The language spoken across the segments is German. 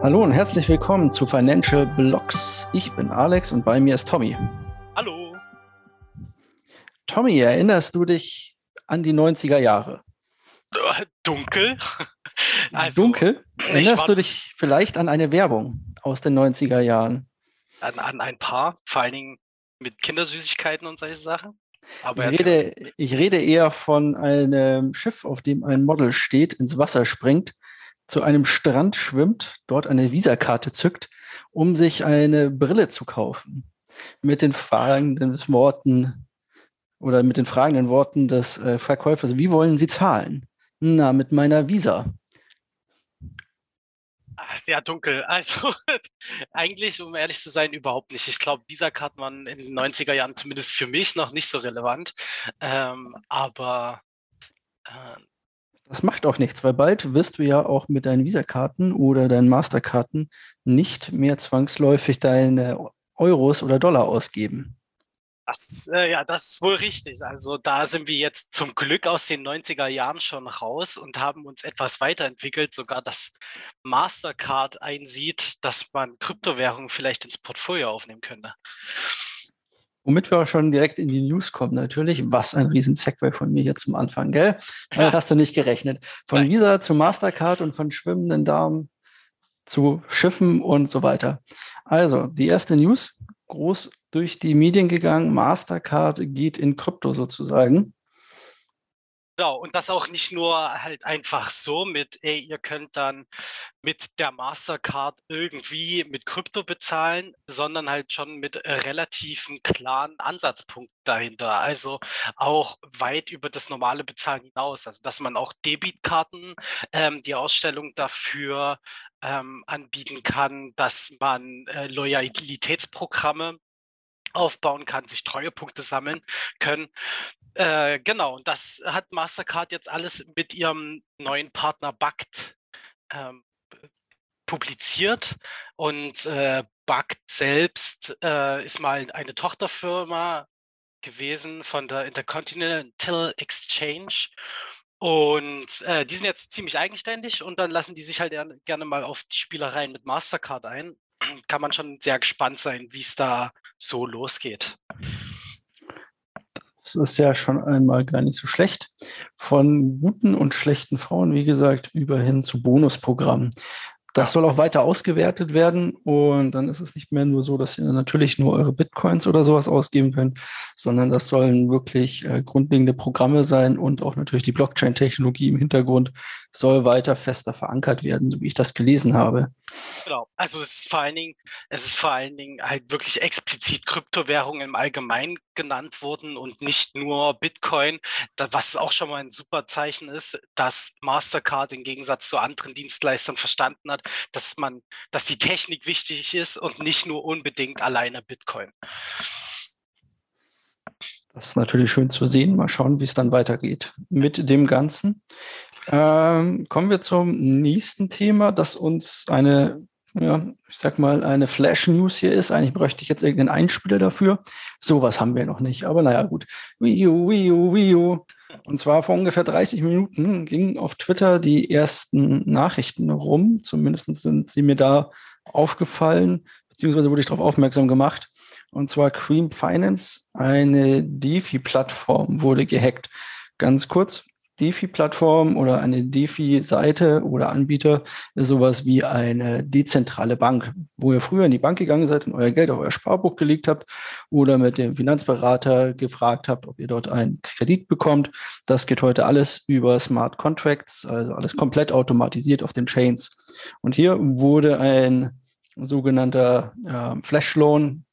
Hallo und herzlich willkommen zu Financial Blocks. Ich bin Alex und bei mir ist Tommy. Hallo. Tommy, erinnerst du dich an die 90er Jahre? Dunkel. Also, Dunkel? Erinnerst du dich vielleicht an eine Werbung aus den 90er Jahren? An, an ein paar, vor allen Dingen mit Kindersüßigkeiten und solche Sachen. Aber ich rede, ich rede eher von einem Schiff, auf dem ein Model steht, ins Wasser springt zu einem Strand schwimmt, dort eine Visakarte zückt, um sich eine Brille zu kaufen. Mit den fragenden Worten oder mit den fragenden Worten des äh, Verkäufers, wie wollen Sie zahlen? Na, mit meiner Visa. Ah, sehr dunkel. Also eigentlich, um ehrlich zu sein, überhaupt nicht. Ich glaube, Visa-Karten waren in den 90er Jahren zumindest für mich noch nicht so relevant. Ähm, aber äh, das macht auch nichts, weil bald wirst du ja auch mit deinen Visa-Karten oder deinen Masterkarten nicht mehr zwangsläufig deine Euros oder Dollar ausgeben. Das, äh, ja, das ist wohl richtig. Also da sind wir jetzt zum Glück aus den 90er Jahren schon raus und haben uns etwas weiterentwickelt. Sogar das Mastercard einsieht, dass man Kryptowährungen vielleicht ins Portfolio aufnehmen könnte. Womit wir auch schon direkt in die News kommen, natürlich. Was ein riesen Segway von mir hier zum Anfang, gell? Damit hast du nicht gerechnet. Von Nein. Visa zu Mastercard und von schwimmenden Damen zu Schiffen und so weiter. Also, die erste News, groß durch die Medien gegangen. Mastercard geht in Krypto sozusagen. Genau, und das auch nicht nur halt einfach so mit, ey, ihr könnt dann mit der Mastercard irgendwie mit Krypto bezahlen, sondern halt schon mit relativen klaren Ansatzpunkten dahinter. Also auch weit über das normale Bezahlen hinaus. Also dass man auch Debitkarten, ähm, die Ausstellung dafür ähm, anbieten kann, dass man äh, Loyalitätsprogramme aufbauen kann, sich Treuepunkte sammeln können. Äh, genau, und das hat Mastercard jetzt alles mit ihrem neuen Partner BACT ähm, publiziert. Und äh, BACT selbst äh, ist mal eine Tochterfirma gewesen von der Intercontinental Exchange. Und äh, die sind jetzt ziemlich eigenständig und dann lassen die sich halt gerne mal auf die Spielereien mit Mastercard ein. Kann man schon sehr gespannt sein, wie es da so losgeht. Das ist ja schon einmal gar nicht so schlecht. Von guten und schlechten Frauen, wie gesagt, über hin zu Bonusprogrammen. Das soll auch weiter ausgewertet werden und dann ist es nicht mehr nur so, dass ihr natürlich nur eure Bitcoins oder sowas ausgeben könnt, sondern das sollen wirklich äh, grundlegende Programme sein und auch natürlich die Blockchain-Technologie im Hintergrund soll weiter fester verankert werden, so wie ich das gelesen habe. Genau, also es ist vor allen Dingen, es ist vor allen Dingen halt wirklich explizit Kryptowährungen im Allgemeinen genannt worden und nicht nur Bitcoin, was auch schon mal ein super Zeichen ist, dass Mastercard im Gegensatz zu anderen Dienstleistern verstanden hat, dass man, dass die Technik wichtig ist und nicht nur unbedingt alleine Bitcoin. Das ist natürlich schön zu sehen. Mal schauen, wie es dann weitergeht mit dem Ganzen. Ähm, kommen wir zum nächsten Thema, das uns eine, ja, ich sag mal, eine Flash-News hier ist. Eigentlich bräuchte ich jetzt irgendeinen Einspieler dafür. Sowas haben wir noch nicht, aber naja, gut. Wii U, Wii U, Wii U. Und zwar vor ungefähr 30 Minuten gingen auf Twitter die ersten Nachrichten rum. Zumindest sind sie mir da aufgefallen, beziehungsweise wurde ich darauf aufmerksam gemacht. Und zwar Cream Finance, eine DeFi-Plattform, wurde gehackt. Ganz kurz, DeFi-Plattform oder eine DeFi-Seite oder Anbieter ist sowas wie eine dezentrale Bank, wo ihr früher in die Bank gegangen seid und euer Geld auf euer Sparbuch gelegt habt oder mit dem Finanzberater gefragt habt, ob ihr dort einen Kredit bekommt. Das geht heute alles über Smart Contracts, also alles komplett automatisiert auf den Chains. Und hier wurde ein sogenannter äh, Flash-Loan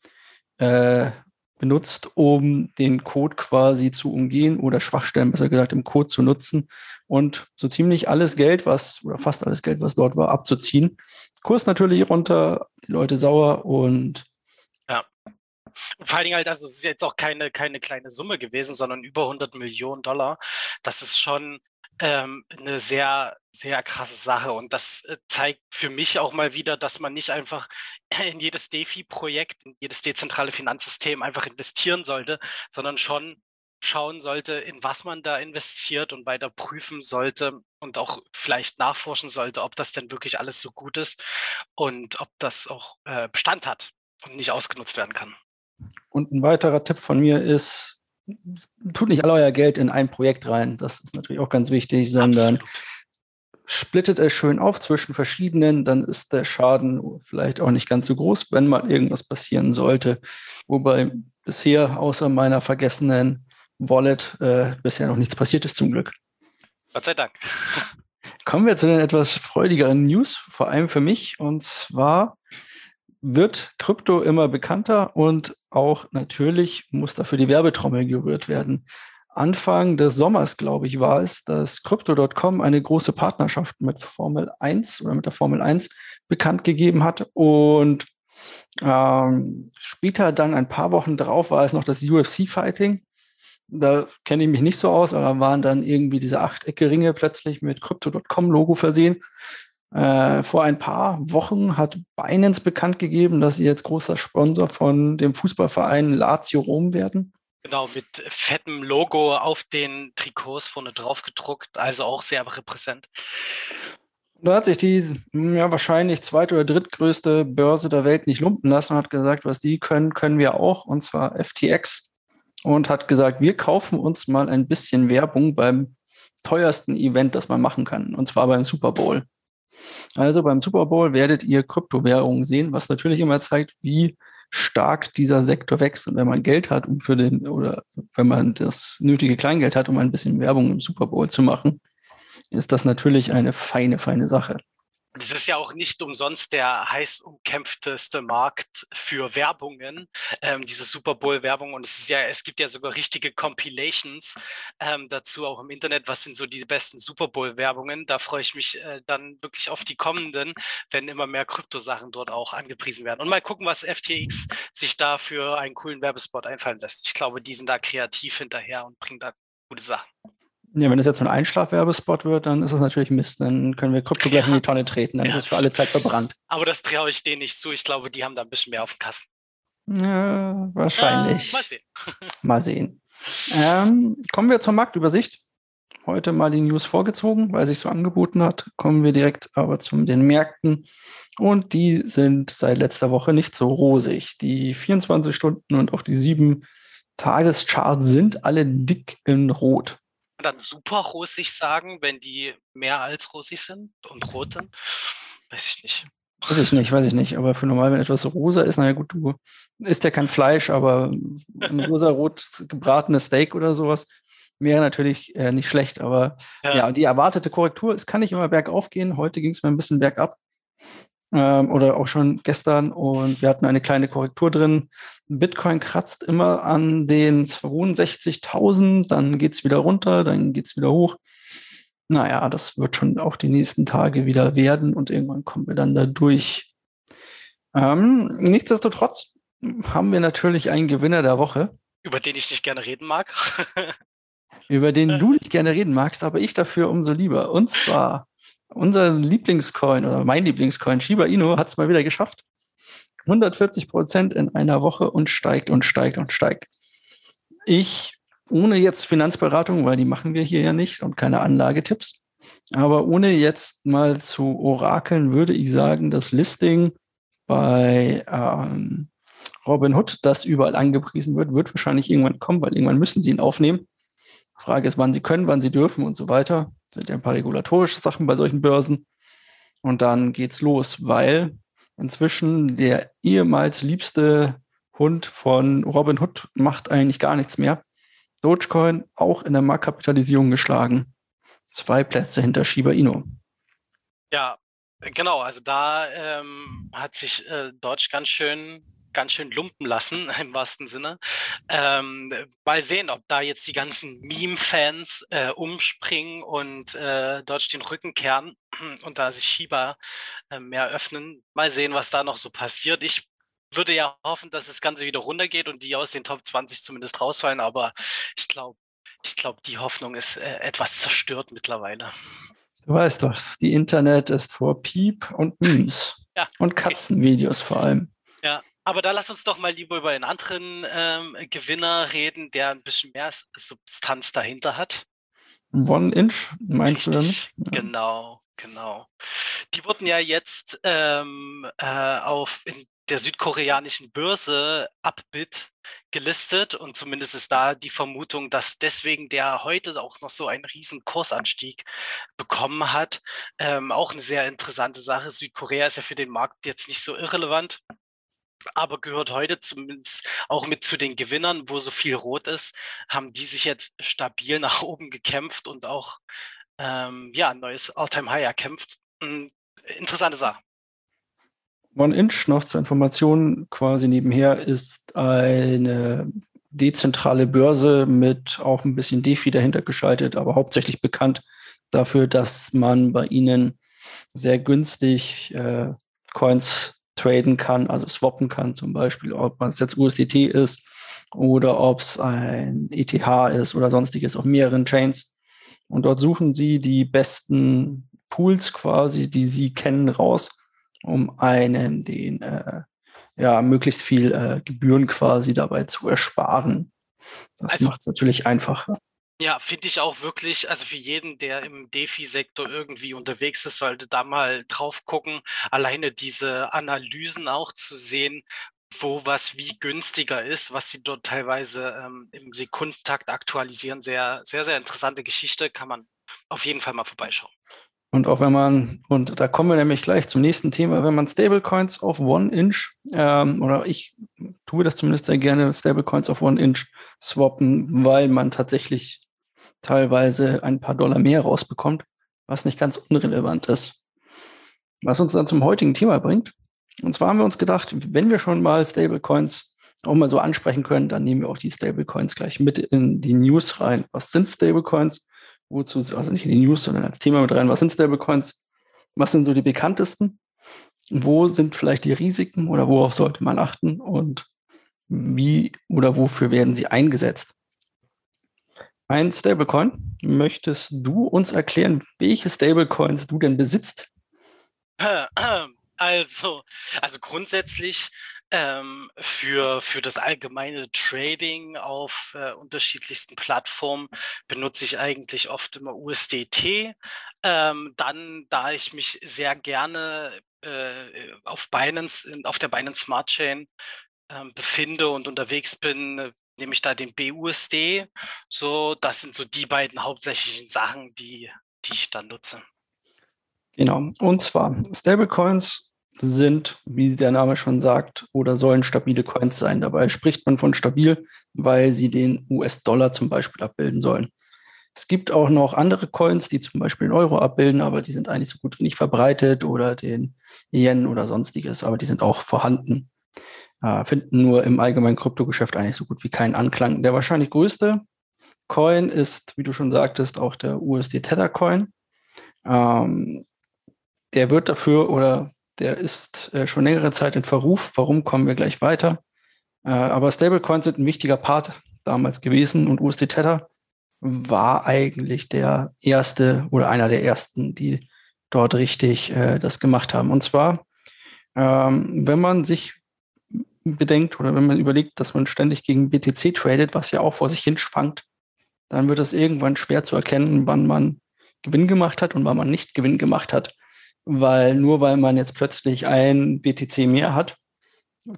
äh, benutzt, um den Code quasi zu umgehen oder Schwachstellen, besser gesagt, im Code zu nutzen und so ziemlich alles Geld, was, oder fast alles Geld, was dort war, abzuziehen. Kurs natürlich runter, die Leute sauer und ja. Und vor allen Dingen halt, also es ist jetzt auch keine, keine kleine Summe gewesen, sondern über 100 Millionen Dollar. Das ist schon ähm, eine sehr, sehr krasse Sache. Und das äh, zeigt für mich auch mal wieder, dass man nicht einfach in jedes DeFi-Projekt, in jedes dezentrale Finanzsystem einfach investieren sollte, sondern schon schauen sollte, in was man da investiert und weiter prüfen sollte und auch vielleicht nachforschen sollte, ob das denn wirklich alles so gut ist und ob das auch äh, Bestand hat und nicht ausgenutzt werden kann. Und ein weiterer Tipp von mir ist, tut nicht all euer Geld in ein Projekt rein. Das ist natürlich auch ganz wichtig, sondern Absolut. splittet es schön auf zwischen verschiedenen, dann ist der Schaden vielleicht auch nicht ganz so groß, wenn mal irgendwas passieren sollte. Wobei bisher außer meiner vergessenen Wallet äh, bisher noch nichts passiert ist, zum Glück. Gott sei Dank. Kommen wir zu den etwas freudigeren News, vor allem für mich. Und zwar wird Krypto immer bekannter und auch natürlich muss dafür die Werbetrommel gerührt werden. Anfang des Sommers, glaube ich, war es, dass Crypto.com eine große Partnerschaft mit Formel 1 oder mit der Formel 1 bekannt gegeben hat. Und ähm, später dann ein paar Wochen drauf war es noch das UFC-Fighting. Da kenne ich mich nicht so aus, aber waren dann irgendwie diese achtecke Ringe plötzlich mit Crypto.com-Logo versehen. Äh, vor ein paar Wochen hat Binance bekannt gegeben, dass sie jetzt großer Sponsor von dem Fußballverein Lazio Rom werden. Genau, mit fettem Logo auf den Trikots vorne drauf gedruckt, also auch sehr repräsent. Da hat sich die ja, wahrscheinlich zweite oder drittgrößte Börse der Welt nicht lumpen lassen und hat gesagt, was die können, können wir auch, und zwar FTX. Und hat gesagt, wir kaufen uns mal ein bisschen Werbung beim teuersten Event, das man machen kann, und zwar beim Super Bowl. Also beim Super Bowl werdet ihr Kryptowährungen sehen, was natürlich immer zeigt, wie stark dieser Sektor wächst. Und wenn man Geld hat, um für den, oder wenn man das nötige Kleingeld hat, um ein bisschen Werbung im Super Bowl zu machen, ist das natürlich eine feine, feine Sache. Das ist ja auch nicht umsonst der heiß umkämpfteste Markt für Werbungen, ähm, diese Super Bowl-Werbung. Und es ist ja, es gibt ja sogar richtige Compilations ähm, dazu auch im Internet. Was sind so die besten Super Bowl-Werbungen? Da freue ich mich äh, dann wirklich auf die kommenden, wenn immer mehr Kryptosachen dort auch angepriesen werden. Und mal gucken, was FTX sich da für einen coolen Werbespot einfallen lässt. Ich glaube, die sind da kreativ hinterher und bringen da gute Sachen. Ja, wenn es jetzt so ein Einschlafwerbespot wird, dann ist es natürlich Mist. Dann können wir Krypto gleich ja. in die Tonne treten. Dann ja, ist es für alle Zeit verbrannt. Aber das traue ich denen nicht zu. Ich glaube, die haben da ein bisschen mehr auf dem Kasten. Ja, wahrscheinlich. Äh, mal sehen. mal sehen. Ähm, kommen wir zur Marktübersicht. Heute mal die News vorgezogen, weil sich so angeboten hat. Kommen wir direkt aber zu den Märkten. Und die sind seit letzter Woche nicht so rosig. Die 24 Stunden und auch die 7 Tagescharts sind alle dick in Rot dann super rosig sagen, wenn die mehr als rosig sind und rot sind? Weiß ich nicht. Weiß ich nicht, weiß ich nicht. Aber für normal, wenn etwas rosa ist, naja gut, du isst ja kein Fleisch, aber ein rosa-rot gebratenes Steak oder sowas wäre natürlich äh, nicht schlecht. Aber ja. ja, die erwartete Korrektur, es kann nicht immer bergauf gehen. Heute ging es mir ein bisschen bergab ähm, oder auch schon gestern und wir hatten eine kleine Korrektur drin. Bitcoin kratzt immer an den 62.000, dann geht es wieder runter, dann geht es wieder hoch. Naja, das wird schon auch die nächsten Tage wieder werden und irgendwann kommen wir dann da durch. Ähm, nichtsdestotrotz haben wir natürlich einen Gewinner der Woche. Über den ich nicht gerne reden mag. über den du nicht gerne reden magst, aber ich dafür umso lieber. Und zwar unser Lieblingscoin oder mein Lieblingscoin, Shiba Inu, hat es mal wieder geschafft. 140 Prozent in einer Woche und steigt und steigt und steigt. Ich, ohne jetzt Finanzberatung, weil die machen wir hier ja nicht und keine Anlagetipps, aber ohne jetzt mal zu orakeln, würde ich sagen, das Listing bei ähm, Robinhood, das überall angepriesen wird, wird wahrscheinlich irgendwann kommen, weil irgendwann müssen sie ihn aufnehmen. Frage ist, wann sie können, wann sie dürfen und so weiter sind ja ein paar regulatorische Sachen bei solchen Börsen. Und dann geht's los, weil inzwischen der ehemals liebste Hund von Robin Hood macht eigentlich gar nichts mehr. Dogecoin auch in der Marktkapitalisierung geschlagen. Zwei Plätze hinter Shiba Inu. Ja, genau. Also da ähm, hat sich äh, Dodge ganz schön ganz schön lumpen lassen, im wahrsten Sinne. Ähm, mal sehen, ob da jetzt die ganzen Meme-Fans äh, umspringen und äh, Dodge den Rücken kehren und da sich Shiba äh, mehr öffnen. Mal sehen, was da noch so passiert. Ich würde ja hoffen, dass das Ganze wieder runtergeht und die aus den Top 20 zumindest rausfallen, aber ich glaube, ich glaube, die Hoffnung ist äh, etwas zerstört mittlerweile. Du weißt doch, die Internet ist vor Piep und Memes. Ja, und Katzenvideos vor allem. Aber da lass uns doch mal lieber über einen anderen ähm, Gewinner reden, der ein bisschen mehr Substanz dahinter hat. One Inch, meinst Richtig, du? Ja. Genau, genau. Die wurden ja jetzt ähm, äh, auf in der südkoreanischen Börse Upbit gelistet und zumindest ist da die Vermutung, dass deswegen der heute auch noch so einen riesen Kursanstieg bekommen hat. Ähm, auch eine sehr interessante Sache. Südkorea ist ja für den Markt jetzt nicht so irrelevant aber gehört heute zumindest auch mit zu den Gewinnern, wo so viel rot ist, haben die sich jetzt stabil nach oben gekämpft und auch ähm, ja, ein neues All-Time-High erkämpft. Hm, interessante Sache. One Inch noch zur Information quasi nebenher ist eine dezentrale Börse mit auch ein bisschen DeFi dahinter geschaltet, aber hauptsächlich bekannt dafür, dass man bei ihnen sehr günstig äh, Coins traden kann, also swappen kann zum Beispiel, ob es jetzt USDT ist oder ob es ein ETH ist oder sonstiges auf mehreren Chains. Und dort suchen sie die besten Pools quasi, die sie kennen, raus, um einen den äh, ja möglichst viel äh, Gebühren quasi dabei zu ersparen. Das also, macht es natürlich einfacher. Ja, finde ich auch wirklich, also für jeden, der im DeFi-Sektor irgendwie unterwegs ist, sollte da mal drauf gucken, alleine diese Analysen auch zu sehen, wo was wie günstiger ist, was sie dort teilweise ähm, im Sekundentakt aktualisieren. Sehr, sehr, sehr interessante Geschichte, kann man auf jeden Fall mal vorbeischauen. Und auch wenn man, und da kommen wir nämlich gleich zum nächsten Thema, wenn man Stablecoins auf One-Inch, ähm, oder ich tue das zumindest sehr gerne, Stablecoins auf One-Inch swappen, weil man tatsächlich teilweise ein paar Dollar mehr rausbekommt, was nicht ganz unrelevant ist. Was uns dann zum heutigen Thema bringt. Und zwar haben wir uns gedacht, wenn wir schon mal Stablecoins auch mal so ansprechen können, dann nehmen wir auch die Stablecoins gleich mit in die News rein. Was sind Stablecoins? Wozu, also nicht in die News, sondern als Thema mit rein. Was sind Stablecoins? Was sind so die bekanntesten? Wo sind vielleicht die Risiken oder worauf sollte man achten? Und wie oder wofür werden sie eingesetzt? Ein Stablecoin. Möchtest du uns erklären, welche Stablecoins du denn besitzt? Also, also grundsätzlich ähm, für, für das allgemeine Trading auf äh, unterschiedlichsten Plattformen benutze ich eigentlich oft immer USDT. Ähm, dann, da ich mich sehr gerne äh, auf Binance, auf der Binance Smart Chain ähm, befinde und unterwegs bin, nehme ich da den BUSD. So, das sind so die beiden hauptsächlichen Sachen, die, die ich dann nutze. Genau. Und zwar Stablecoins sind, wie der Name schon sagt, oder sollen stabile Coins sein. Dabei spricht man von stabil, weil sie den US-Dollar zum Beispiel abbilden sollen. Es gibt auch noch andere Coins, die zum Beispiel den Euro abbilden, aber die sind eigentlich so gut wie nicht verbreitet oder den Yen oder sonstiges, aber die sind auch vorhanden finden nur im allgemeinen Kryptogeschäft eigentlich so gut wie keinen Anklang. Der wahrscheinlich größte Coin ist, wie du schon sagtest, auch der USD Tether Coin. Ähm, der wird dafür oder der ist äh, schon längere Zeit in Verruf. Warum kommen wir gleich weiter? Äh, aber Stablecoins sind ein wichtiger Part damals gewesen und USD Tether war eigentlich der erste oder einer der ersten, die dort richtig äh, das gemacht haben. Und zwar, ähm, wenn man sich bedenkt oder wenn man überlegt, dass man ständig gegen BTC tradet, was ja auch vor sich hin schwankt, dann wird es irgendwann schwer zu erkennen, wann man Gewinn gemacht hat und wann man nicht Gewinn gemacht hat. Weil nur weil man jetzt plötzlich ein BTC mehr hat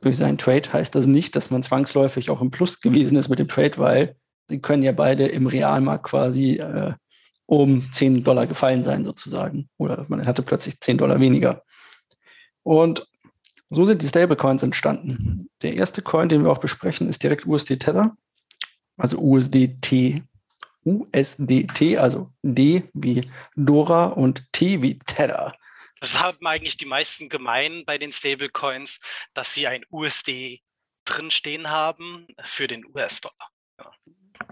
durch seinen Trade, heißt das nicht, dass man zwangsläufig auch im Plus gewesen ist mit dem Trade, weil die können ja beide im Realmarkt quasi äh, um 10 Dollar gefallen sein sozusagen. Oder man hatte plötzlich 10 Dollar weniger. Und so sind die Stablecoins entstanden. Der erste Coin, den wir auch besprechen, ist direkt USD Tether, also USDT. USDT, also D wie Dora und T wie Tether. Das haben eigentlich die meisten gemein bei den Stablecoins, dass sie ein USD drinstehen haben für den US-Dollar. Ja.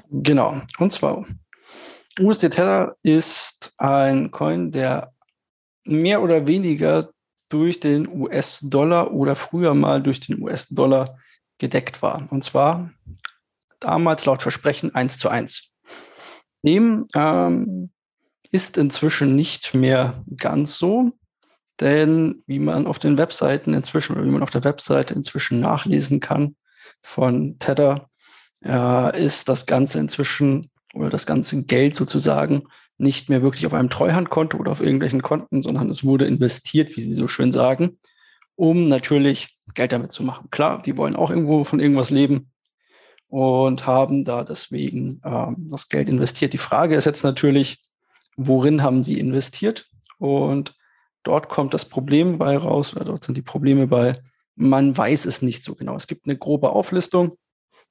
Genau. Und zwar USD Tether ist ein Coin, der mehr oder weniger durch den US-Dollar oder früher mal durch den US-Dollar gedeckt war. Und zwar damals laut Versprechen 1 zu 1. Dem ähm, ist inzwischen nicht mehr ganz so. Denn wie man auf den Webseiten inzwischen wie man auf der Webseite inzwischen nachlesen kann von Tether, äh, ist das Ganze inzwischen oder das ganze Geld sozusagen nicht mehr wirklich auf einem Treuhandkonto oder auf irgendwelchen Konten, sondern es wurde investiert, wie Sie so schön sagen, um natürlich Geld damit zu machen. Klar, die wollen auch irgendwo von irgendwas leben und haben da deswegen ähm, das Geld investiert. Die Frage ist jetzt natürlich, worin haben sie investiert? Und dort kommt das Problem bei raus, oder dort sind die Probleme bei, man weiß es nicht so genau. Es gibt eine grobe Auflistung.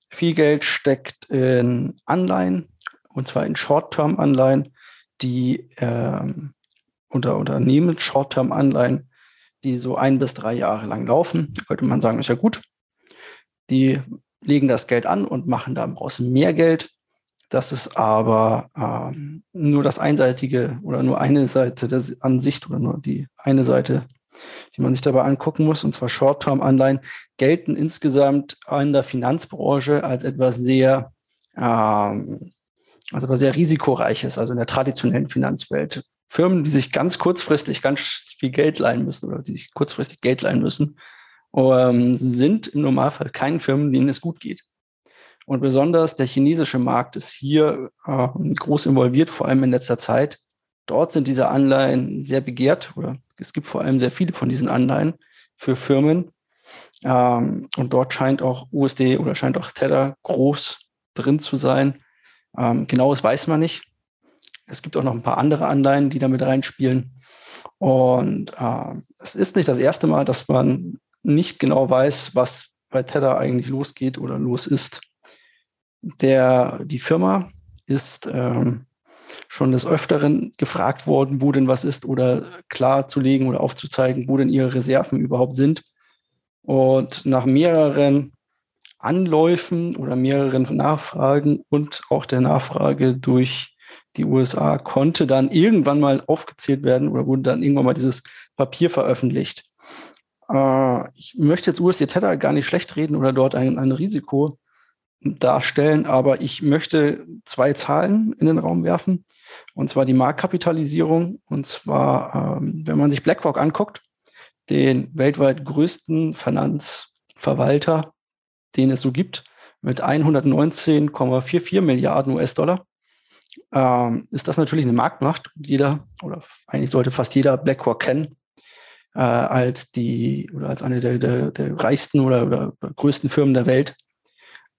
Viel Geld steckt in Anleihen, und zwar in Short-Term-Anleihen, die ähm, unter Unternehmen Short-Term-Anleihen, die so ein bis drei Jahre lang laufen. Könnte man sagen, ist ja gut. Die legen das Geld an und machen daraus mehr Geld. Das ist aber ähm, nur das einseitige oder nur eine Seite der Ansicht oder nur die eine Seite, die man sich dabei angucken muss. Und zwar Short-Term-Anleihen gelten insgesamt in der Finanzbranche als etwas sehr, ähm, also etwas sehr risikoreiches, also in der traditionellen Finanzwelt. Firmen, die sich ganz kurzfristig ganz viel Geld leihen müssen oder die sich kurzfristig Geld leihen müssen, ähm, sind im Normalfall keine Firmen, denen es gut geht. Und besonders der chinesische Markt ist hier äh, groß involviert, vor allem in letzter Zeit. Dort sind diese Anleihen sehr begehrt oder es gibt vor allem sehr viele von diesen Anleihen für Firmen. Ähm, und dort scheint auch USD oder scheint auch Tether groß drin zu sein. Ähm, genaues weiß man nicht. Es gibt auch noch ein paar andere Anleihen, die damit reinspielen. Und äh, es ist nicht das erste Mal, dass man nicht genau weiß, was bei Tether eigentlich losgeht oder los ist. Der, die Firma ist ähm, schon des Öfteren gefragt worden, wo denn was ist oder klarzulegen oder aufzuzeigen, wo denn ihre Reserven überhaupt sind. Und nach mehreren Anläufen oder mehreren Nachfragen und auch der Nachfrage durch die USA konnte dann irgendwann mal aufgezählt werden oder wurde dann irgendwann mal dieses Papier veröffentlicht. Äh, ich möchte jetzt USD Tether gar nicht schlecht reden oder dort ein, ein Risiko darstellen, aber ich möchte zwei Zahlen in den Raum werfen. Und zwar die Marktkapitalisierung. Und zwar, ähm, wenn man sich BlackRock anguckt, den weltweit größten Finanzverwalter, den es so gibt, mit 119,44 Milliarden US-Dollar, ähm, ist das natürlich eine Marktmacht. Jeder oder eigentlich sollte fast jeder BlackRock kennen äh, als die oder als eine der, der, der reichsten oder, oder, größten Firmen der Welt.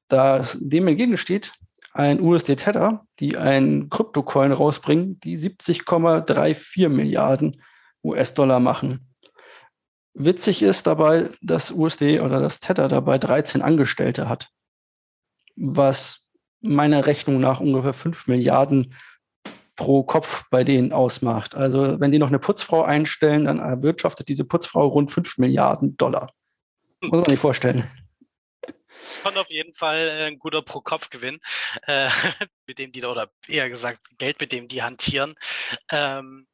Da dem entgegensteht ein USD Tether, die einen Kryptocoin rausbringen, die 70,34 Milliarden US-Dollar machen. Witzig ist dabei, dass USD oder das Tether dabei 13 Angestellte hat, was meiner Rechnung nach ungefähr 5 Milliarden pro Kopf bei denen ausmacht. Also wenn die noch eine Putzfrau einstellen, dann erwirtschaftet diese Putzfrau rund 5 Milliarden Dollar. Muss man sich vorstellen. Schon auf jeden Fall äh, ein guter Pro-Kopf-Gewinn, äh, mit dem die, oder eher gesagt, Geld, mit dem die hantieren. Ähm,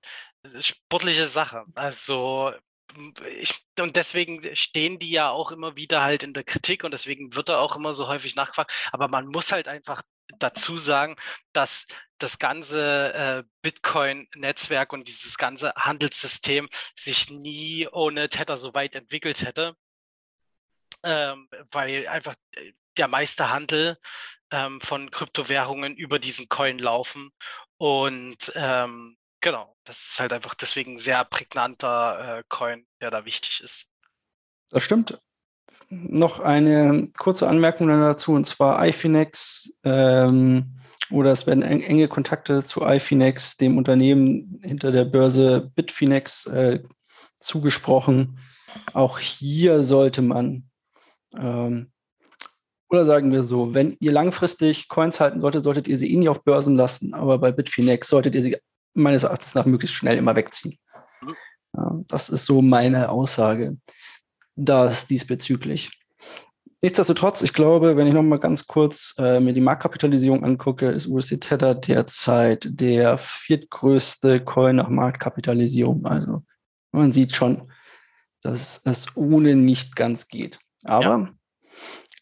sportliche Sache. Also ich, und deswegen stehen die ja auch immer wieder halt in der Kritik und deswegen wird er auch immer so häufig nachgefragt. Aber man muss halt einfach dazu sagen, dass das ganze äh, Bitcoin-Netzwerk und dieses ganze Handelssystem sich nie ohne Tether so weit entwickelt hätte, ähm, weil einfach äh, der meiste Handel ähm, von Kryptowährungen über diesen Coin laufen und ähm, genau, das ist halt einfach deswegen ein sehr prägnanter äh, Coin, der da wichtig ist. Das stimmt. Noch eine kurze Anmerkung dazu, und zwar iFinex ähm, oder es werden enge Kontakte zu iFinex, dem Unternehmen hinter der Börse Bitfinex, äh, zugesprochen. Auch hier sollte man, ähm, oder sagen wir so, wenn ihr langfristig Coins halten solltet, solltet ihr sie eh nicht auf Börsen lassen, aber bei Bitfinex solltet ihr sie meines Erachtens nach möglichst schnell immer wegziehen. Mhm. Das ist so meine Aussage das diesbezüglich. Nichtsdestotrotz, ich glaube, wenn ich noch mal ganz kurz äh, mir die Marktkapitalisierung angucke, ist USD Tether derzeit der viertgrößte Coin nach Marktkapitalisierung. Also man sieht schon, dass es ohne nicht ganz geht. Aber ja.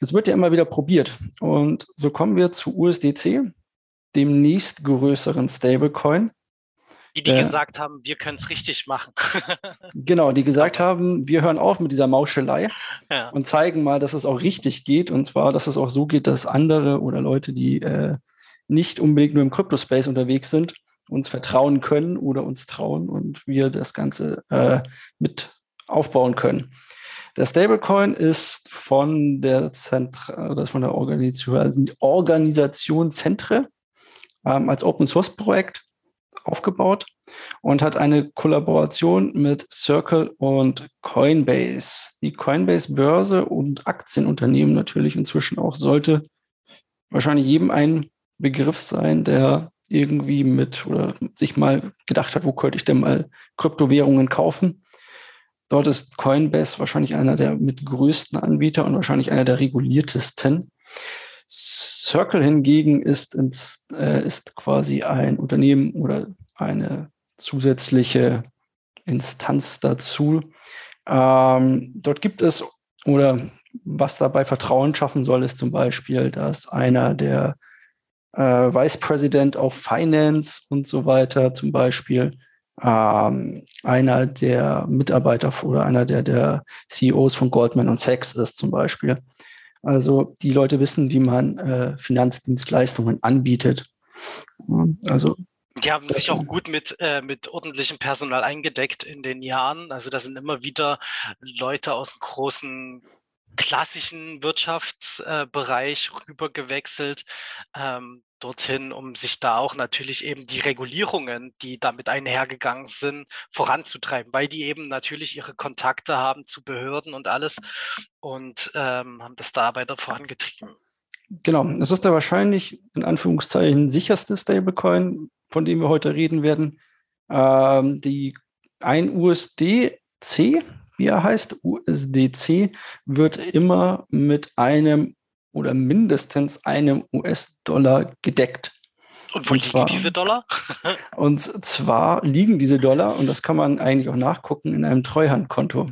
es wird ja immer wieder probiert. Und so kommen wir zu USDC, dem nächstgrößeren Stablecoin. Die, die äh, gesagt haben, wir können es richtig machen. genau, die gesagt haben, wir hören auf mit dieser Mauschelei ja. und zeigen mal, dass es auch richtig geht. Und zwar, dass es auch so geht, dass andere oder Leute, die äh, nicht unbedingt nur im Crypto-Space unterwegs sind, uns vertrauen können oder uns trauen und wir das Ganze äh, mit aufbauen können. Der Stablecoin ist von der, Zentra oder von der Organisation, Organisation Zentre ähm, als Open Source Projekt aufgebaut und hat eine Kollaboration mit Circle und Coinbase. Die Coinbase Börse und Aktienunternehmen natürlich inzwischen auch sollte wahrscheinlich jedem ein Begriff sein, der irgendwie mit oder sich mal gedacht hat, wo könnte ich denn mal Kryptowährungen kaufen. Dort ist Coinbase wahrscheinlich einer der mit größten Anbieter und wahrscheinlich einer der reguliertesten. Circle hingegen ist, ins, äh, ist quasi ein Unternehmen oder eine zusätzliche Instanz dazu. Ähm, dort gibt es, oder was dabei Vertrauen schaffen soll, ist zum Beispiel, dass einer der äh, Vice President of Finance und so weiter zum Beispiel ähm, einer der Mitarbeiter oder einer der, der CEOs von Goldman und Sachs ist zum Beispiel. Also die Leute wissen, wie man äh, Finanzdienstleistungen anbietet. Also die haben sich auch gut mit, äh, mit ordentlichem Personal eingedeckt in den Jahren. Also da sind immer wieder Leute aus dem großen klassischen Wirtschaftsbereich äh, rübergewechselt, ähm, dorthin, um sich da auch natürlich eben die Regulierungen, die damit einhergegangen sind, voranzutreiben, weil die eben natürlich ihre Kontakte haben zu Behörden und alles und ähm, haben das da weiter vorangetrieben. Genau, es ist der wahrscheinlich in Anführungszeichen sicherste Stablecoin, von dem wir heute reden werden. Ähm, die ein USDC wie er heißt, USDC, wird immer mit einem oder mindestens einem US-Dollar gedeckt. Und wo und liegen diese Dollar? und zwar liegen diese Dollar, und das kann man eigentlich auch nachgucken, in einem Treuhandkonto.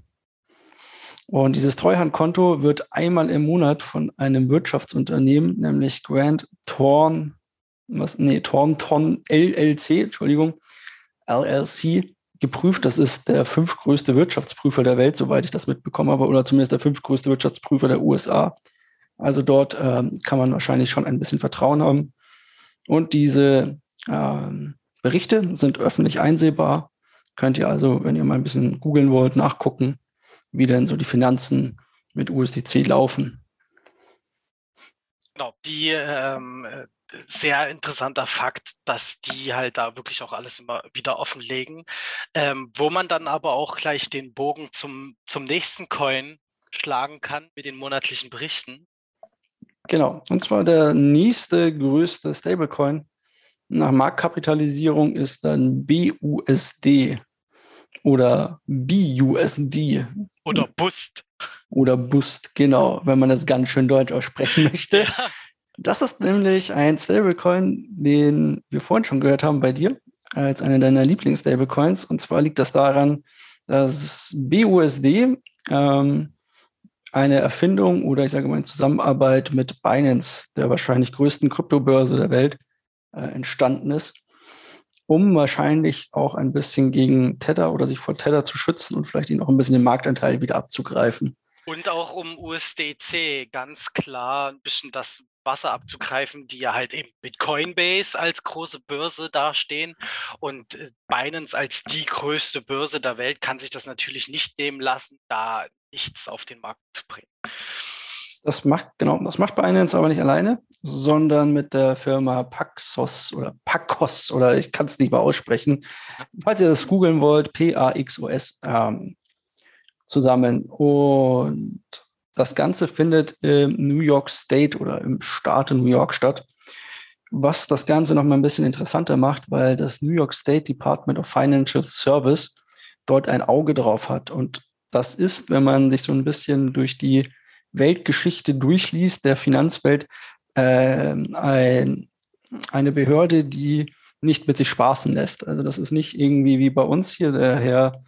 Und dieses Treuhandkonto wird einmal im Monat von einem Wirtschaftsunternehmen, nämlich Grant Thorn, was, nee, Thornton LLC, Entschuldigung, LLC, geprüft. Das ist der fünftgrößte Wirtschaftsprüfer der Welt, soweit ich das mitbekommen habe, oder zumindest der fünftgrößte Wirtschaftsprüfer der USA. Also dort ähm, kann man wahrscheinlich schon ein bisschen Vertrauen haben. Und diese ähm, Berichte sind öffentlich einsehbar. Könnt ihr also, wenn ihr mal ein bisschen googeln wollt, nachgucken, wie denn so die Finanzen mit USDC laufen. Genau, die ähm, sehr interessanter Fakt, dass die halt da wirklich auch alles immer wieder offenlegen, ähm, wo man dann aber auch gleich den Bogen zum, zum nächsten Coin schlagen kann mit den monatlichen Berichten. Genau, und zwar der nächste größte Stablecoin nach Marktkapitalisierung ist dann BUSD oder BUSD. Oder Bust. Oder Bust, genau, wenn man das ganz schön deutsch aussprechen möchte. Ja. Das ist nämlich ein Stablecoin, den wir vorhin schon gehört haben bei dir, als einer deiner Lieblings-Stablecoins. Und zwar liegt das daran, dass BUSD ähm, eine Erfindung oder ich sage mal in Zusammenarbeit mit Binance, der wahrscheinlich größten Kryptobörse der Welt, äh, entstanden ist, um wahrscheinlich auch ein bisschen gegen Tether oder sich vor Tether zu schützen und vielleicht ihn auch ein bisschen den Marktanteil wieder abzugreifen. Und auch um USDC ganz klar ein bisschen das Wasser abzugreifen, die ja halt eben mit Coinbase als große Börse dastehen und äh, Binance als die größte Börse der Welt kann sich das natürlich nicht nehmen lassen, da nichts auf den Markt zu bringen. Das macht, genau, das macht Binance aber nicht alleine, sondern mit der Firma Paxos oder Pacos oder ich kann es nicht mal aussprechen. Falls ihr das googeln wollt, P-A-X-O-S ähm, zusammen. Und das Ganze findet im New York State oder im Staat New York statt, was das Ganze noch mal ein bisschen interessanter macht, weil das New York State Department of Financial Service dort ein Auge drauf hat. Und das ist, wenn man sich so ein bisschen durch die Weltgeschichte durchliest, der Finanzwelt, äh, ein, eine Behörde, die nicht mit sich spaßen lässt. Also das ist nicht irgendwie wie bei uns hier der Herr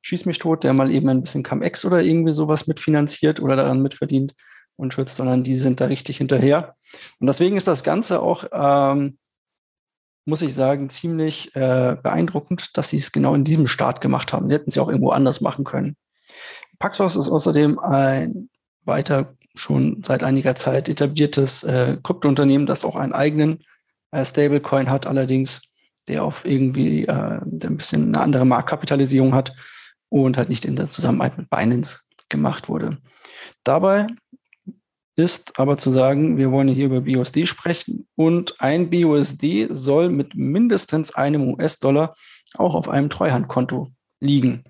Schieß mich tot, der mal eben ein bisschen Cum-Ex oder irgendwie sowas mitfinanziert oder daran mitverdient und schützt, sondern die sind da richtig hinterher. Und deswegen ist das Ganze auch ähm, muss ich sagen, ziemlich äh, beeindruckend, dass sie es genau in diesem Start gemacht haben. Die hätten sie auch irgendwo anders machen können. Paxos ist außerdem ein weiter schon seit einiger Zeit etabliertes äh, Kryptounternehmen, das auch einen eigenen äh, Stablecoin hat, allerdings der auf irgendwie äh, ein bisschen eine andere Marktkapitalisierung hat und halt nicht in der Zusammenarbeit mit Binance gemacht wurde. Dabei ist aber zu sagen, wir wollen hier über BUSD sprechen und ein BUSD soll mit mindestens einem US-Dollar auch auf einem Treuhandkonto liegen.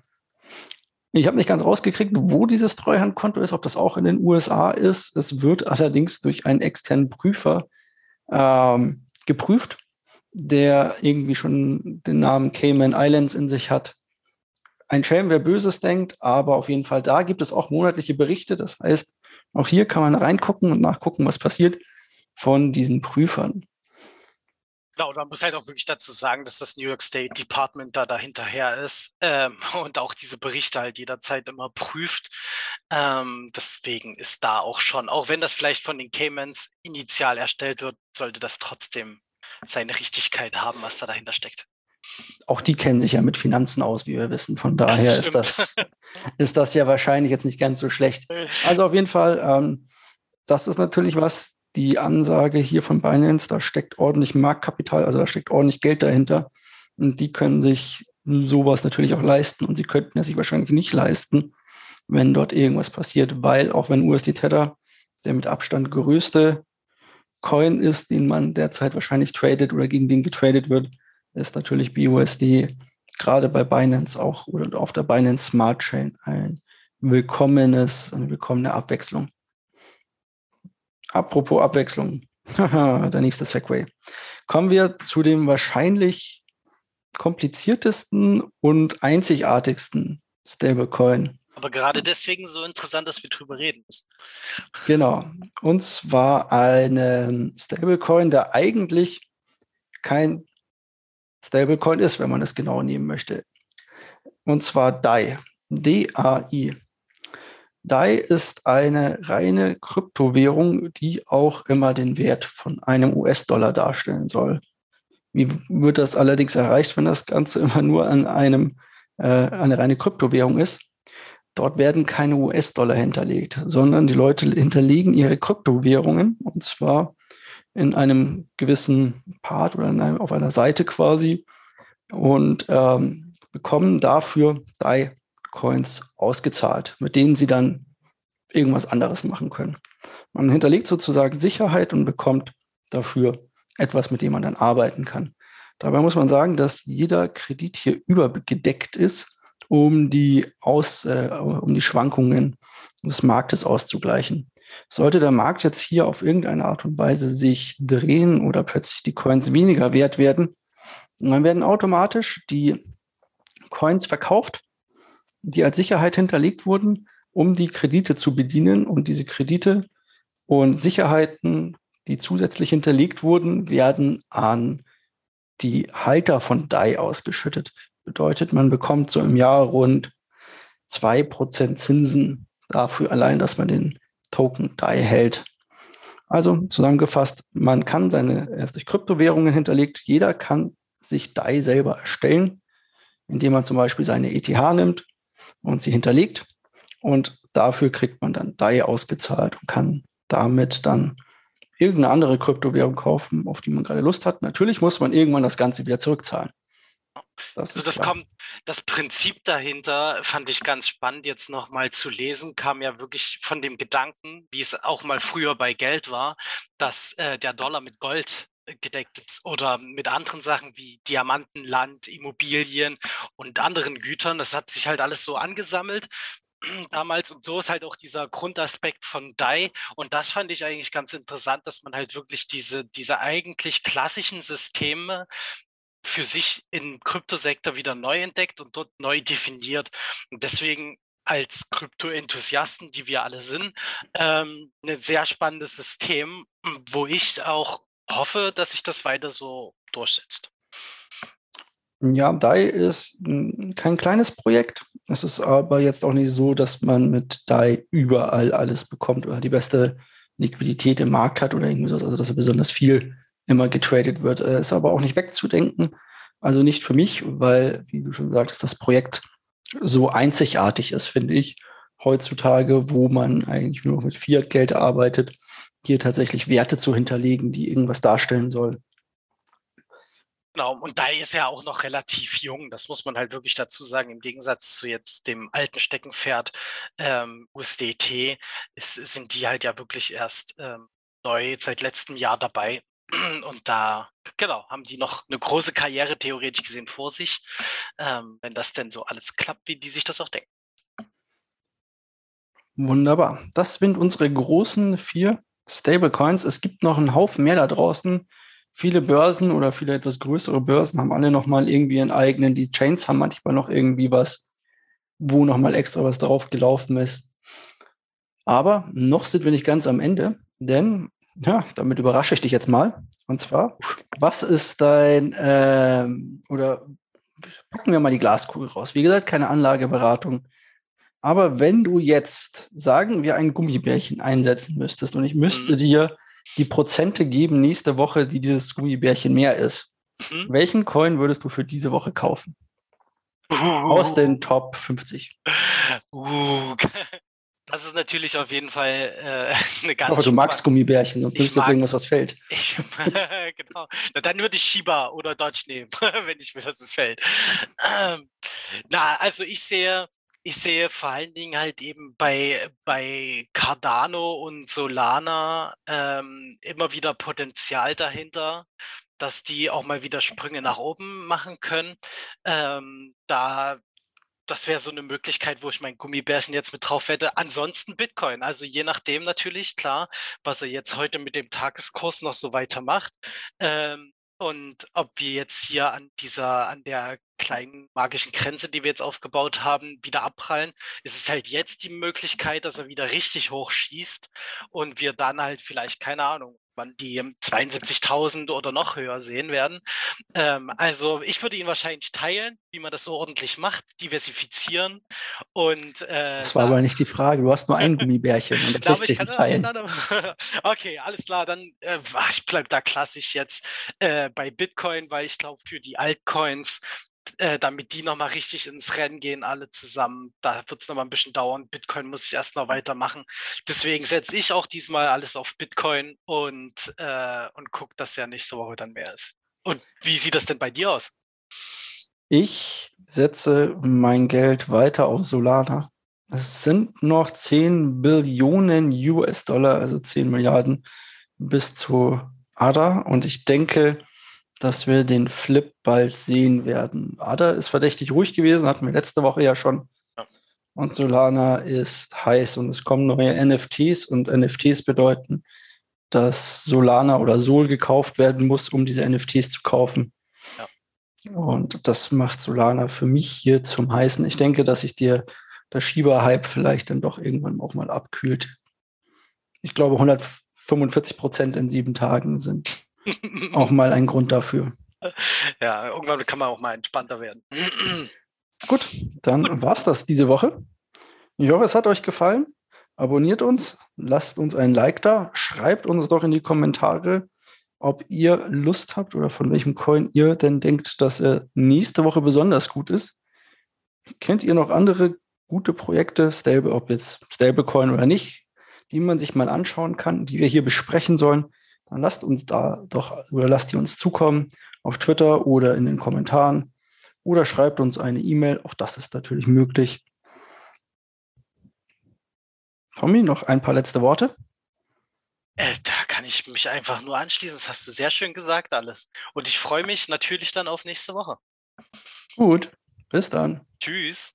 Ich habe nicht ganz rausgekriegt, wo dieses Treuhandkonto ist, ob das auch in den USA ist. Es wird allerdings durch einen externen Prüfer ähm, geprüft, der irgendwie schon den Namen Cayman Islands in sich hat. Ein Schelm, wer Böses denkt, aber auf jeden Fall da gibt es auch monatliche Berichte. Das heißt, auch hier kann man reingucken und nachgucken, was passiert von diesen Prüfern. Genau, man muss halt auch wirklich dazu sagen, dass das New York State Department da dahinterher ist ähm, und auch diese Berichte halt jederzeit immer prüft. Ähm, deswegen ist da auch schon, auch wenn das vielleicht von den Caymans initial erstellt wird, sollte das trotzdem seine Richtigkeit haben, was da dahinter steckt. Auch die kennen sich ja mit Finanzen aus, wie wir wissen. Von daher das ist, das, ist das ja wahrscheinlich jetzt nicht ganz so schlecht. Also auf jeden Fall, ähm, das ist natürlich was, die Ansage hier von Binance, da steckt ordentlich Marktkapital, also da steckt ordentlich Geld dahinter. Und die können sich sowas natürlich auch leisten. Und sie könnten es sich wahrscheinlich nicht leisten, wenn dort irgendwas passiert, weil auch wenn USD Tether der mit Abstand größte Coin ist, den man derzeit wahrscheinlich tradet oder gegen den getradet wird, ist natürlich BUSD gerade bei Binance auch oder auf der Binance Smart Chain ein willkommenes, eine willkommene Abwechslung. Apropos Abwechslung, der nächste Segway. Kommen wir zu dem wahrscheinlich kompliziertesten und einzigartigsten Stablecoin. Aber gerade deswegen so interessant, dass wir drüber reden müssen. Genau. Und zwar ein Stablecoin, der eigentlich kein Stablecoin ist, wenn man es genau nehmen möchte. Und zwar DAI. D-A-I. DAI ist eine reine Kryptowährung, die auch immer den Wert von einem US-Dollar darstellen soll. Wie wird das allerdings erreicht, wenn das Ganze immer nur an einem äh, eine reine Kryptowährung ist? Dort werden keine US-Dollar hinterlegt, sondern die Leute hinterlegen ihre Kryptowährungen und zwar in einem gewissen Part oder einem, auf einer Seite quasi und ähm, bekommen dafür drei Coins ausgezahlt, mit denen sie dann irgendwas anderes machen können. Man hinterlegt sozusagen Sicherheit und bekommt dafür etwas, mit dem man dann arbeiten kann. Dabei muss man sagen, dass jeder Kredit hier übergedeckt ist, um die, Aus, äh, um die Schwankungen des Marktes auszugleichen. Sollte der Markt jetzt hier auf irgendeine Art und Weise sich drehen oder plötzlich die Coins weniger wert werden, dann werden automatisch die Coins verkauft, die als Sicherheit hinterlegt wurden, um die Kredite zu bedienen. Und diese Kredite und Sicherheiten, die zusätzlich hinterlegt wurden, werden an die Halter von DAI ausgeschüttet. Bedeutet, man bekommt so im Jahr rund 2% Zinsen dafür allein, dass man den Token DAI hält. Also zusammengefasst, man kann seine erst durch Kryptowährungen hinterlegt, jeder kann sich DAI selber erstellen, indem man zum Beispiel seine ETH nimmt und sie hinterlegt und dafür kriegt man dann DAI ausgezahlt und kann damit dann irgendeine andere Kryptowährung kaufen, auf die man gerade Lust hat. Natürlich muss man irgendwann das Ganze wieder zurückzahlen. Das also das kommt, das Prinzip dahinter fand ich ganz spannend jetzt nochmal zu lesen, kam ja wirklich von dem Gedanken, wie es auch mal früher bei Geld war, dass äh, der Dollar mit Gold gedeckt ist oder mit anderen Sachen wie Diamanten, Land, Immobilien und anderen Gütern. Das hat sich halt alles so angesammelt damals und so ist halt auch dieser Grundaspekt von DAI und das fand ich eigentlich ganz interessant, dass man halt wirklich diese, diese eigentlich klassischen Systeme für sich im Kryptosektor wieder neu entdeckt und dort neu definiert. Und deswegen als Krypto-Enthusiasten, die wir alle sind, ähm, ein sehr spannendes System, wo ich auch hoffe, dass sich das weiter so durchsetzt. Ja, DAI ist kein kleines Projekt. Es ist aber jetzt auch nicht so, dass man mit DAI überall alles bekommt oder die beste Liquidität im Markt hat oder irgendwie so, also dass er besonders viel immer getradet wird. Äh, ist aber auch nicht wegzudenken. Also nicht für mich, weil, wie du schon sagtest, das Projekt so einzigartig ist, finde ich, heutzutage, wo man eigentlich nur mit Fiat-Geld arbeitet, hier tatsächlich Werte zu hinterlegen, die irgendwas darstellen sollen. Genau, und da ist er auch noch relativ jung, das muss man halt wirklich dazu sagen, im Gegensatz zu jetzt dem alten Steckenpferd ähm, USDT ist, sind die halt ja wirklich erst ähm, neu seit letztem Jahr dabei. Und da, genau, haben die noch eine große Karriere theoretisch gesehen vor sich, ähm, wenn das denn so alles klappt, wie die sich das auch denken. Wunderbar. Das sind unsere großen vier Stablecoins. Es gibt noch einen Haufen mehr da draußen. Viele Börsen oder viele etwas größere Börsen haben alle nochmal irgendwie ihren eigenen. Die Chains haben manchmal noch irgendwie was, wo nochmal extra was drauf gelaufen ist. Aber noch sind wir nicht ganz am Ende, denn ja, damit überrasche ich dich jetzt mal. Und zwar, was ist dein, ähm, oder packen wir mal die Glaskugel raus. Wie gesagt, keine Anlageberatung. Aber wenn du jetzt, sagen wir, ein Gummibärchen einsetzen müsstest und ich müsste mhm. dir die Prozente geben nächste Woche, die dieses Gummibärchen mehr ist, mhm. welchen Coin würdest du für diese Woche kaufen? Uh. Aus den Top 50. Uh. Das ist natürlich auf jeden Fall äh, eine ganz. Aber du magst Gummibärchen, sonst nimmst du jetzt irgendwas, was fällt. Ich, genau. Na, dann würde ich Shiba oder Dodge nehmen, wenn ich will, dass es fällt. Ähm, na, also ich sehe, ich sehe vor allen Dingen halt eben bei, bei Cardano und Solana ähm, immer wieder Potenzial dahinter, dass die auch mal wieder Sprünge nach oben machen können. Ähm, da das wäre so eine Möglichkeit, wo ich mein Gummibärchen jetzt mit drauf wette. Ansonsten Bitcoin. Also je nachdem natürlich, klar, was er jetzt heute mit dem Tageskurs noch so weitermacht. Ähm, und ob wir jetzt hier an dieser, an der kleinen magischen Grenze, die wir jetzt aufgebaut haben, wieder abprallen, ist es halt jetzt die Möglichkeit, dass er wieder richtig hoch schießt und wir dann halt vielleicht, keine Ahnung, man die 72.000 oder noch höher sehen werden. Ähm, also ich würde ihn wahrscheinlich teilen, wie man das so ordentlich macht, diversifizieren und äh, Das war aber nicht die Frage, du hast nur ein Gummibärchen und das lässt sich nicht teilen. okay, alles klar, dann äh, ich bleibe da klassisch jetzt äh, bei Bitcoin, weil ich glaube, für die Altcoins äh, damit die nochmal richtig ins Rennen gehen, alle zusammen. Da wird es nochmal ein bisschen dauern. Bitcoin muss ich erst noch weitermachen. Deswegen setze ich auch diesmal alles auf Bitcoin und, äh, und gucke, dass ja nächste Woche dann mehr ist. Und wie sieht das denn bei dir aus? Ich setze mein Geld weiter auf Solana. Es sind noch 10 Billionen US-Dollar, also 10 Milliarden bis zu ADA. Und ich denke, dass wir den Flip bald sehen werden. Ada ist verdächtig ruhig gewesen, hatten wir letzte Woche ja schon. Und Solana ist heiß und es kommen neue NFTs und NFTs bedeuten, dass Solana oder Sol gekauft werden muss, um diese NFTs zu kaufen. Ja. Und das macht Solana für mich hier zum heißen. Ich denke, dass sich dir der Schieber-Hype vielleicht dann doch irgendwann auch mal abkühlt. Ich glaube, 145 Prozent in sieben Tagen sind auch mal ein Grund dafür. Ja, irgendwann kann man auch mal entspannter werden. Gut, dann war es das diese Woche. Ich hoffe, es hat euch gefallen. Abonniert uns, lasst uns ein Like da, schreibt uns doch in die Kommentare, ob ihr Lust habt oder von welchem Coin ihr denn denkt, dass er nächste Woche besonders gut ist. Kennt ihr noch andere gute Projekte, Stable, ob jetzt Stablecoin oder nicht, die man sich mal anschauen kann, die wir hier besprechen sollen? Dann lasst uns da doch oder lasst die uns zukommen auf Twitter oder in den Kommentaren oder schreibt uns eine E-Mail. Auch das ist natürlich möglich. Tommy, noch ein paar letzte Worte? Äh, da kann ich mich einfach nur anschließen. Das hast du sehr schön gesagt alles. Und ich freue mich natürlich dann auf nächste Woche. Gut, bis dann. Tschüss.